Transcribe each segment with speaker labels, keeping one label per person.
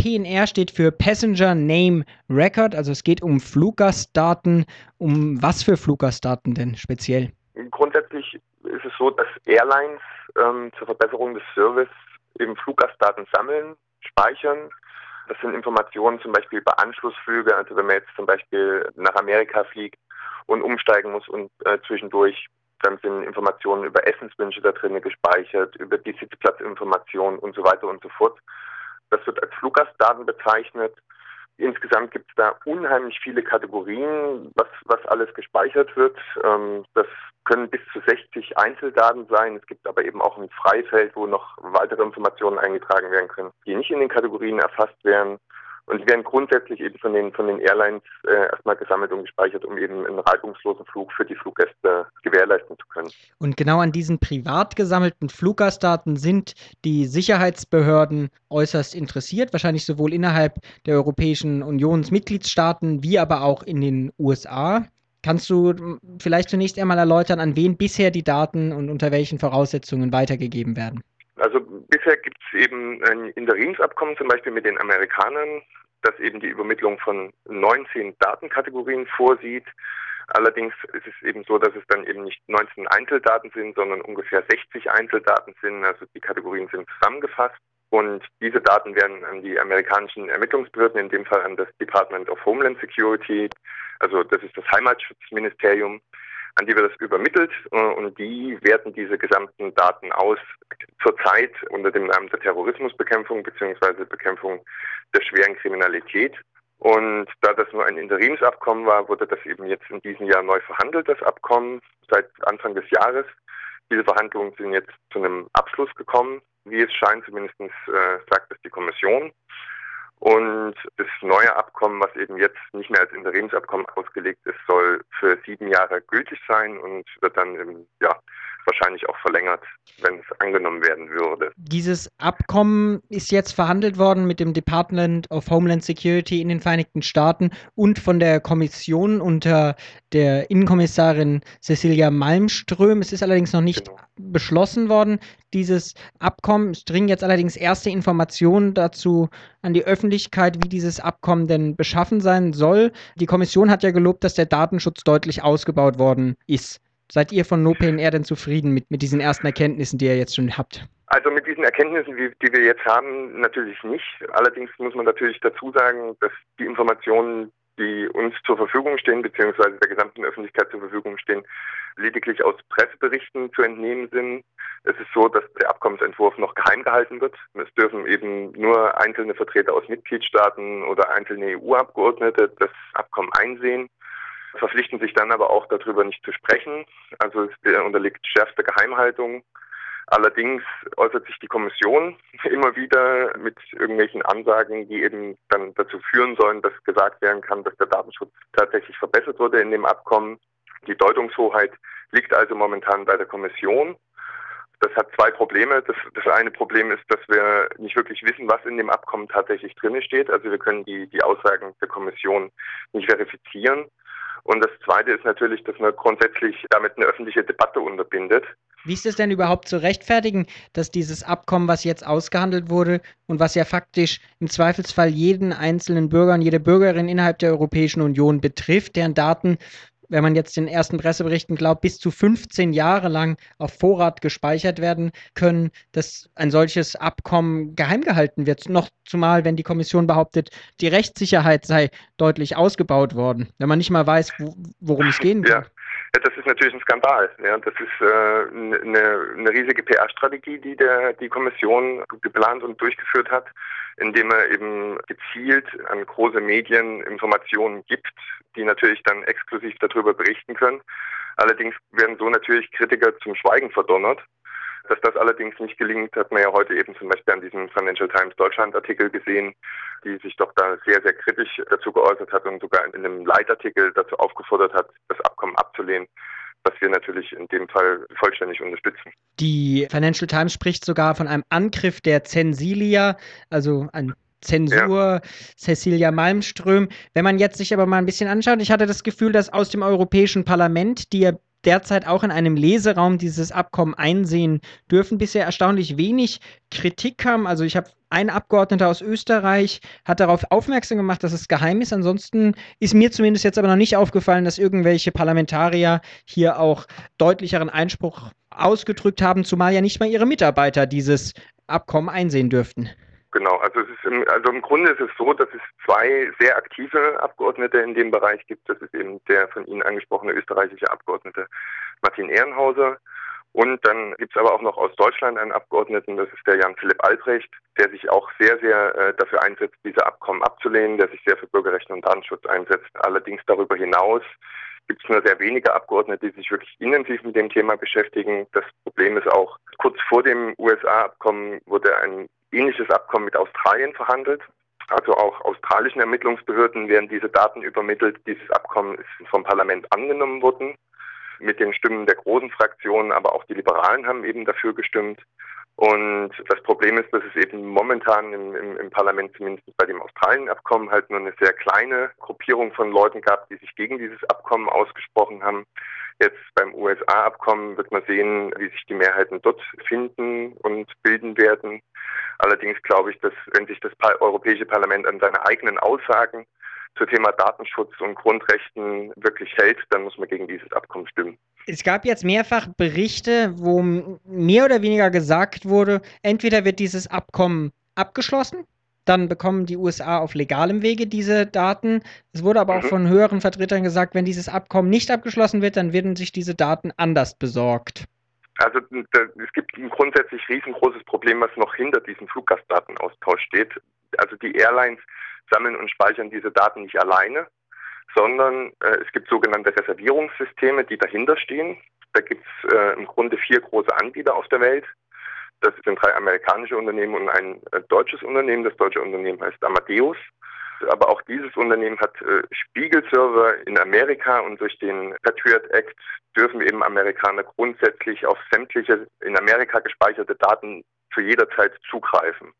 Speaker 1: PNR steht für Passenger Name Record, also es geht um Fluggastdaten. Um was für Fluggastdaten denn speziell?
Speaker 2: Grundsätzlich ist es so, dass Airlines ähm, zur Verbesserung des Service eben Fluggastdaten sammeln, speichern. Das sind Informationen zum Beispiel über Anschlussflüge, also wenn man jetzt zum Beispiel nach Amerika fliegt und umsteigen muss und äh, zwischendurch dann sind Informationen über Essenswünsche da drin gespeichert, über die Sitzplatzinformationen und so weiter und so fort. Das wird als Fluggastdaten bezeichnet. Insgesamt gibt es da unheimlich viele Kategorien, was, was alles gespeichert wird. Ähm, das können bis zu 60 Einzeldaten sein. Es gibt aber eben auch ein Freifeld, wo noch weitere Informationen eingetragen werden können, die nicht in den Kategorien erfasst werden. Und die werden grundsätzlich eben von den, von den Airlines äh, erstmal gesammelt und gespeichert, um eben einen reibungslosen Flug für die Fluggäste gewährleisten zu können.
Speaker 1: Und genau an diesen privat gesammelten Fluggastdaten sind die Sicherheitsbehörden äußerst interessiert, wahrscheinlich sowohl innerhalb der Europäischen Unionsmitgliedstaaten wie aber auch in den USA. Kannst du vielleicht zunächst einmal erläutern, an wen bisher die Daten und unter welchen Voraussetzungen weitergegeben werden?
Speaker 2: Also bisher gibt es eben ein Interimsabkommen zum Beispiel mit den Amerikanern, das eben die Übermittlung von 19 Datenkategorien vorsieht. Allerdings ist es eben so, dass es dann eben nicht 19 Einzeldaten sind, sondern ungefähr 60 Einzeldaten sind. Also die Kategorien sind zusammengefasst. Und diese Daten werden an die amerikanischen Ermittlungsbehörden, in dem Fall an das Department of Homeland Security, also das ist das Heimatschutzministerium, an die wird das übermittelt äh, und die werten diese gesamten Daten aus, zurzeit unter dem Namen der Terrorismusbekämpfung bzw. Bekämpfung der schweren Kriminalität. Und da das nur ein Interimsabkommen war, wurde das eben jetzt in diesem Jahr neu verhandelt, das Abkommen, seit Anfang des Jahres. Diese Verhandlungen sind jetzt zu einem Abschluss gekommen, wie es scheint, zumindest äh, sagt es die Kommission. Und das neue Abkommen, was eben jetzt nicht mehr als Interimsabkommen ausgelegt ist, soll für sieben Jahre gültig sein und wird dann im, ja, wahrscheinlich auch verlängert, wenn es angenommen werden würde.
Speaker 1: Dieses Abkommen ist jetzt verhandelt worden mit dem Department of Homeland Security in den Vereinigten Staaten und von der Kommission unter der Innenkommissarin Cecilia Malmström. Es ist allerdings noch nicht genau. beschlossen worden, dieses Abkommen. Es dringen jetzt allerdings erste Informationen dazu an die Öffentlichkeit, wie dieses Abkommen denn beschaffen sein soll. Die Kommission hat ja gelobt, dass der Datenschutz deutlich ausgebaut worden ist. Seid ihr von NoPNR denn zufrieden mit, mit diesen ersten Erkenntnissen, die ihr jetzt schon habt?
Speaker 2: Also mit diesen Erkenntnissen, die, wir jetzt haben, natürlich nicht. Allerdings muss man natürlich dazu sagen, dass die Informationen, die uns zur Verfügung stehen, beziehungsweise der gesamten Öffentlichkeit zur Verfügung stehen, lediglich aus Presseberichten zu entnehmen sind. Es ist so, dass der Abkommensentwurf noch geheim gehalten wird. Es dürfen eben nur einzelne Vertreter aus Mitgliedstaaten oder einzelne EU-Abgeordnete das Abkommen einsehen verpflichten sich dann aber auch darüber nicht zu sprechen. Also es unterliegt schärfster Geheimhaltung. Allerdings äußert sich die Kommission immer wieder mit irgendwelchen Ansagen, die eben dann dazu führen sollen, dass gesagt werden kann, dass der Datenschutz tatsächlich verbessert wurde in dem Abkommen. Die Deutungshoheit liegt also momentan bei der Kommission. Das hat zwei Probleme. Das, das eine Problem ist, dass wir nicht wirklich wissen, was in dem Abkommen tatsächlich drin steht. Also wir können die, die Aussagen der Kommission nicht verifizieren. Und das Zweite ist natürlich, dass man grundsätzlich damit eine öffentliche Debatte unterbindet.
Speaker 1: Wie ist es denn überhaupt zu rechtfertigen, dass dieses Abkommen, was jetzt ausgehandelt wurde und was ja faktisch im Zweifelsfall jeden einzelnen Bürger und jede Bürgerin innerhalb der Europäischen Union betrifft, deren Daten wenn man jetzt den ersten Presseberichten glaubt, bis zu 15 Jahre lang auf Vorrat gespeichert werden können, dass ein solches Abkommen geheim gehalten wird. Noch zumal, wenn die Kommission behauptet, die Rechtssicherheit sei deutlich ausgebaut worden, wenn man nicht mal weiß, worum es gehen
Speaker 2: kann. Ja. Ja, das ist natürlich ein Skandal. Ja, das ist äh, eine, eine riesige PR-Strategie, die der, die Kommission geplant und durchgeführt hat, indem er eben gezielt an große Medien Informationen gibt, die natürlich dann exklusiv darüber berichten können. Allerdings werden so natürlich Kritiker zum Schweigen verdonnert. Dass das allerdings nicht gelingt, hat man ja heute eben zum Beispiel an diesem Financial Times Deutschland Artikel gesehen, die sich doch da sehr, sehr kritisch dazu geäußert hat und sogar in einem Leitartikel dazu aufgefordert hat, das Abkommen abzulehnen was wir natürlich in dem Fall vollständig unterstützen.
Speaker 1: Die Financial Times spricht sogar von einem Angriff der Zensilia, also ein Zensur, ja. Cecilia Malmström. Wenn man jetzt sich aber mal ein bisschen anschaut, ich hatte das Gefühl, dass aus dem Europäischen Parlament, die ja derzeit auch in einem Leseraum dieses Abkommen einsehen dürfen, bisher erstaunlich wenig Kritik kam. Also ich habe Ein Abgeordneter aus Österreich hat darauf aufmerksam gemacht, dass es geheim ist. Ansonsten ist mir zumindest jetzt aber noch nicht aufgefallen, dass irgendwelche Parlamentarier hier auch deutlicheren Einspruch ausgedrückt haben, zumal ja nicht mal ihre Mitarbeiter dieses Abkommen einsehen dürften.
Speaker 2: Genau, also, im, also im Grunde ist es so, dass es zwei sehr aktive Abgeordnete in dem Bereich gibt. Das ist eben der von Ihnen angesprochene österreichische Abgeordnete Martin Ehrenhauser. Und dann gibt es aber auch noch aus Deutschland einen Abgeordneten, das ist der Jan-Philipp Albrecht, der sich auch sehr, sehr äh, dafür einsetzt, diese Abkommen abzulehnen, der sich sehr für Bürgerrechte und Datenschutz einsetzt. Allerdings darüber hinaus gibt es nur sehr wenige Abgeordnete, die sich wirklich intensiv mit dem Thema beschäftigen. Das Problem ist auch, kurz vor dem USA-Abkommen wurde ein ähnliches Abkommen mit Australien verhandelt. Also auch australischen Ermittlungsbehörden werden diese Daten übermittelt. Dieses Abkommen ist vom Parlament angenommen worden mit den Stimmen der großen Fraktionen, aber auch die Liberalen haben eben dafür gestimmt. Und das Problem ist, dass es eben momentan im, im, im Parlament, zumindest bei dem Australien-Abkommen, halt nur eine sehr kleine Gruppierung von Leuten gab, die sich gegen dieses Abkommen ausgesprochen haben. Jetzt beim USA-Abkommen wird man sehen, wie sich die Mehrheiten dort finden und bilden werden. Allerdings glaube ich, dass wenn sich das Europäische Parlament an seine eigenen Aussagen zum Thema Datenschutz und Grundrechten wirklich hält, dann muss man gegen dieses Abkommen stimmen.
Speaker 1: Es gab jetzt mehrfach Berichte, wo mehr oder weniger gesagt wurde, entweder wird dieses Abkommen abgeschlossen, dann bekommen die USA auf legalem Wege diese Daten. Es wurde aber auch mhm. von höheren Vertretern gesagt, wenn dieses Abkommen nicht abgeschlossen wird, dann werden sich diese Daten anders besorgt.
Speaker 2: Also es gibt ein grundsätzlich riesengroßes Problem, was noch hinter diesem Fluggastdatenaustausch steht. Also die Airlines sammeln und speichern diese Daten nicht alleine, sondern äh, es gibt sogenannte Reservierungssysteme, die dahinter stehen. Da gibt es äh, im Grunde vier große Anbieter auf der Welt. Das sind drei amerikanische Unternehmen und ein äh, deutsches Unternehmen. Das deutsche Unternehmen heißt Amadeus. Aber auch dieses Unternehmen hat äh, Spiegelserver in Amerika und durch den Patriot Act dürfen eben Amerikaner grundsätzlich auf sämtliche in Amerika gespeicherte Daten zu jeder Zeit zugreifen.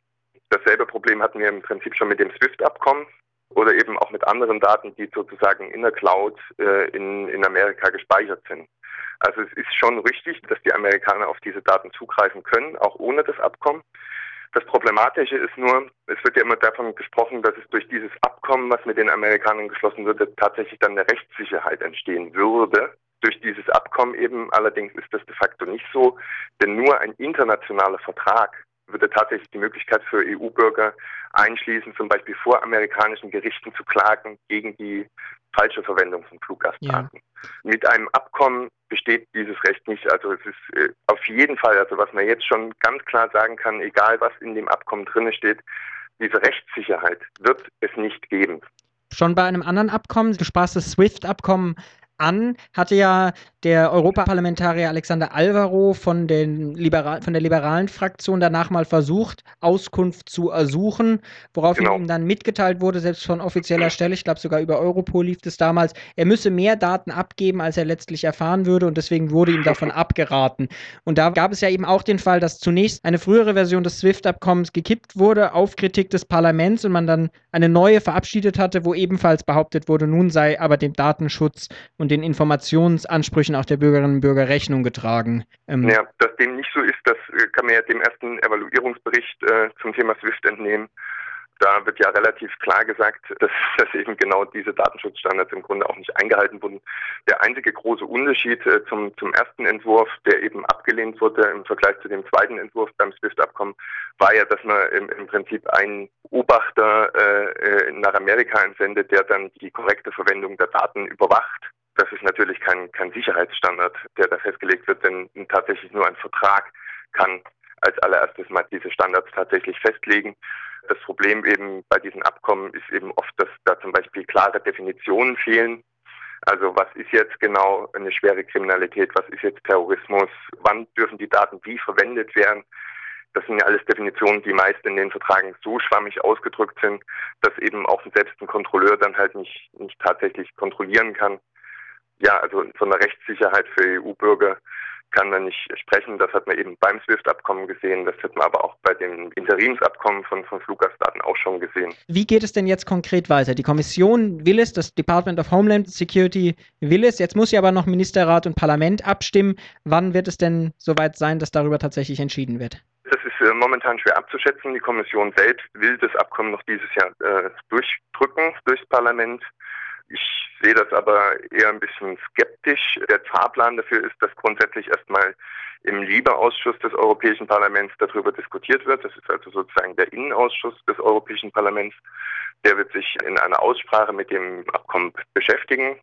Speaker 2: Dasselbe Problem hatten wir im Prinzip schon mit dem SWIFT-Abkommen oder eben auch mit anderen Daten, die sozusagen in der Cloud äh, in, in Amerika gespeichert sind. Also es ist schon richtig, dass die Amerikaner auf diese Daten zugreifen können, auch ohne das Abkommen. Das Problematische ist nur, es wird ja immer davon gesprochen, dass es durch dieses Abkommen, was mit den Amerikanern geschlossen würde, tatsächlich dann eine Rechtssicherheit entstehen würde. Durch dieses Abkommen eben allerdings ist das de facto nicht so, denn nur ein internationaler Vertrag würde tatsächlich die Möglichkeit für EU-Bürger einschließen, zum Beispiel vor amerikanischen Gerichten zu klagen gegen die falsche Verwendung von Fluggastdaten. Ja. Mit einem Abkommen besteht dieses Recht nicht. Also es ist äh, auf jeden Fall, also was man jetzt schon ganz klar sagen kann, egal was in dem Abkommen drin steht, diese Rechtssicherheit wird es nicht geben.
Speaker 1: Schon bei einem anderen Abkommen, das SWIFT-Abkommen an, hatte ja der Europaparlamentarier Alexander Alvaro von, den Liberal, von der liberalen Fraktion danach mal versucht, Auskunft zu ersuchen, woraufhin genau. ihm dann mitgeteilt wurde, selbst von offizieller Stelle, ich glaube sogar über Europol lief es damals, er müsse mehr Daten abgeben, als er letztlich erfahren würde und deswegen wurde ihm davon abgeraten. Und da gab es ja eben auch den Fall, dass zunächst eine frühere Version des SWIFT-Abkommens gekippt wurde auf Kritik des Parlaments und man dann eine neue verabschiedet hatte, wo ebenfalls behauptet wurde, nun sei aber dem Datenschutz und den Informationsansprüchen auch der Bürgerinnen und Bürger Rechnung getragen.
Speaker 2: Ähm ja, dass dem nicht so ist, das äh, kann man ja dem ersten Evaluierungsbericht äh, zum Thema SWIFT entnehmen. Da wird ja relativ klar gesagt, dass, dass eben genau diese Datenschutzstandards im Grunde auch nicht eingehalten wurden. Der einzige große Unterschied äh, zum, zum ersten Entwurf, der eben abgelehnt wurde im Vergleich zu dem zweiten Entwurf beim SWIFT-Abkommen, war ja, dass man im, im Prinzip einen Beobachter äh, äh nach Amerika entsendet, der dann die korrekte Verwendung der Daten überwacht das ist natürlich kein, kein Sicherheitsstandard, der da festgelegt wird, denn tatsächlich nur ein Vertrag kann als allererstes mal diese Standards tatsächlich festlegen. Das Problem eben bei diesen Abkommen ist eben oft, dass da zum Beispiel klare Definitionen fehlen. Also was ist jetzt genau eine schwere Kriminalität, was ist jetzt Terrorismus, wann dürfen die Daten wie verwendet werden. Das sind ja alles Definitionen, die meist in den Vertragen so schwammig ausgedrückt sind, dass eben auch selbst ein Kontrolleur dann halt nicht, nicht tatsächlich kontrollieren kann ja, also von der Rechtssicherheit für EU-Bürger kann man nicht sprechen. Das hat man eben beim SWIFT-Abkommen gesehen. Das hat man aber auch bei dem Interimsabkommen von, von Fluggastdaten auch schon gesehen.
Speaker 1: Wie geht es denn jetzt konkret weiter? Die Kommission will es, das Department of Homeland Security will es. Jetzt muss ja aber noch Ministerrat und Parlament abstimmen. Wann wird es denn soweit sein, dass darüber tatsächlich entschieden wird?
Speaker 2: Das ist äh, momentan schwer abzuschätzen. Die Kommission selbst will das Abkommen noch dieses Jahr äh, durchdrücken durchs Parlament. Ich sehe das aber eher ein bisschen skeptisch. Der Fahrplan dafür ist, dass grundsätzlich erstmal im Liebeausschuss des Europäischen Parlaments darüber diskutiert wird. Das ist also sozusagen der Innenausschuss des Europäischen Parlaments. Der wird sich in einer Aussprache mit dem Abkommen beschäftigen.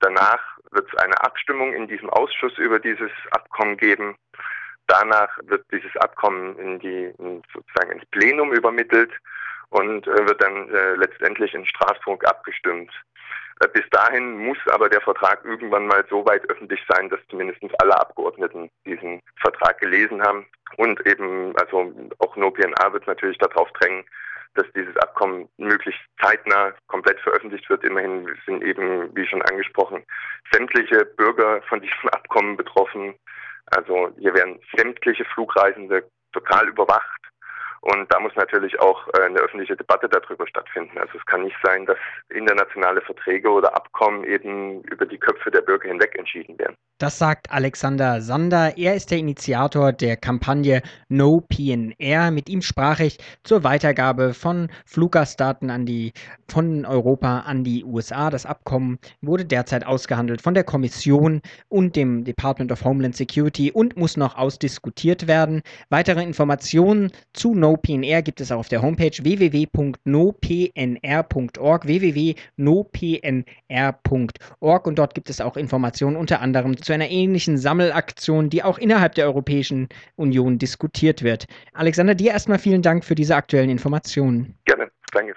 Speaker 2: Danach wird es eine Abstimmung in diesem Ausschuss über dieses Abkommen geben. Danach wird dieses Abkommen in die in sozusagen ins Plenum übermittelt und äh, wird dann äh, letztendlich in Straßburg abgestimmt. Äh, bis dahin muss aber der Vertrag irgendwann mal so weit öffentlich sein, dass zumindest alle Abgeordneten diesen Vertrag gelesen haben. Und eben, also auch NoPNA wird natürlich darauf drängen, dass dieses Abkommen möglichst zeitnah komplett veröffentlicht wird. Immerhin sind eben, wie schon angesprochen, sämtliche Bürger von diesem Abkommen betroffen. Also hier werden sämtliche Flugreisende total überwacht. Und da muss natürlich auch äh, eine öffentliche Debatte darüber stattfinden. Also es kann nicht sein, dass internationale Verträge oder Abkommen eben über die Köpfe der Bürger hinweg entschieden werden.
Speaker 1: Das sagt Alexander Sander. Er ist der Initiator der Kampagne No PNR. Mit ihm sprach ich zur Weitergabe von Fluggastdaten an die, von Europa an die USA. Das Abkommen wurde derzeit ausgehandelt von der Kommission und dem Department of Homeland Security und muss noch ausdiskutiert werden. Weitere Informationen zu No PNR gibt es auch auf der Homepage www.nopnr.org www.nopnr.org und dort gibt es auch Informationen unter anderem zu einer ähnlichen Sammelaktion, die auch innerhalb der Europäischen Union diskutiert wird. Alexander, dir erstmal vielen Dank für diese aktuellen Informationen.
Speaker 2: Gerne, danke.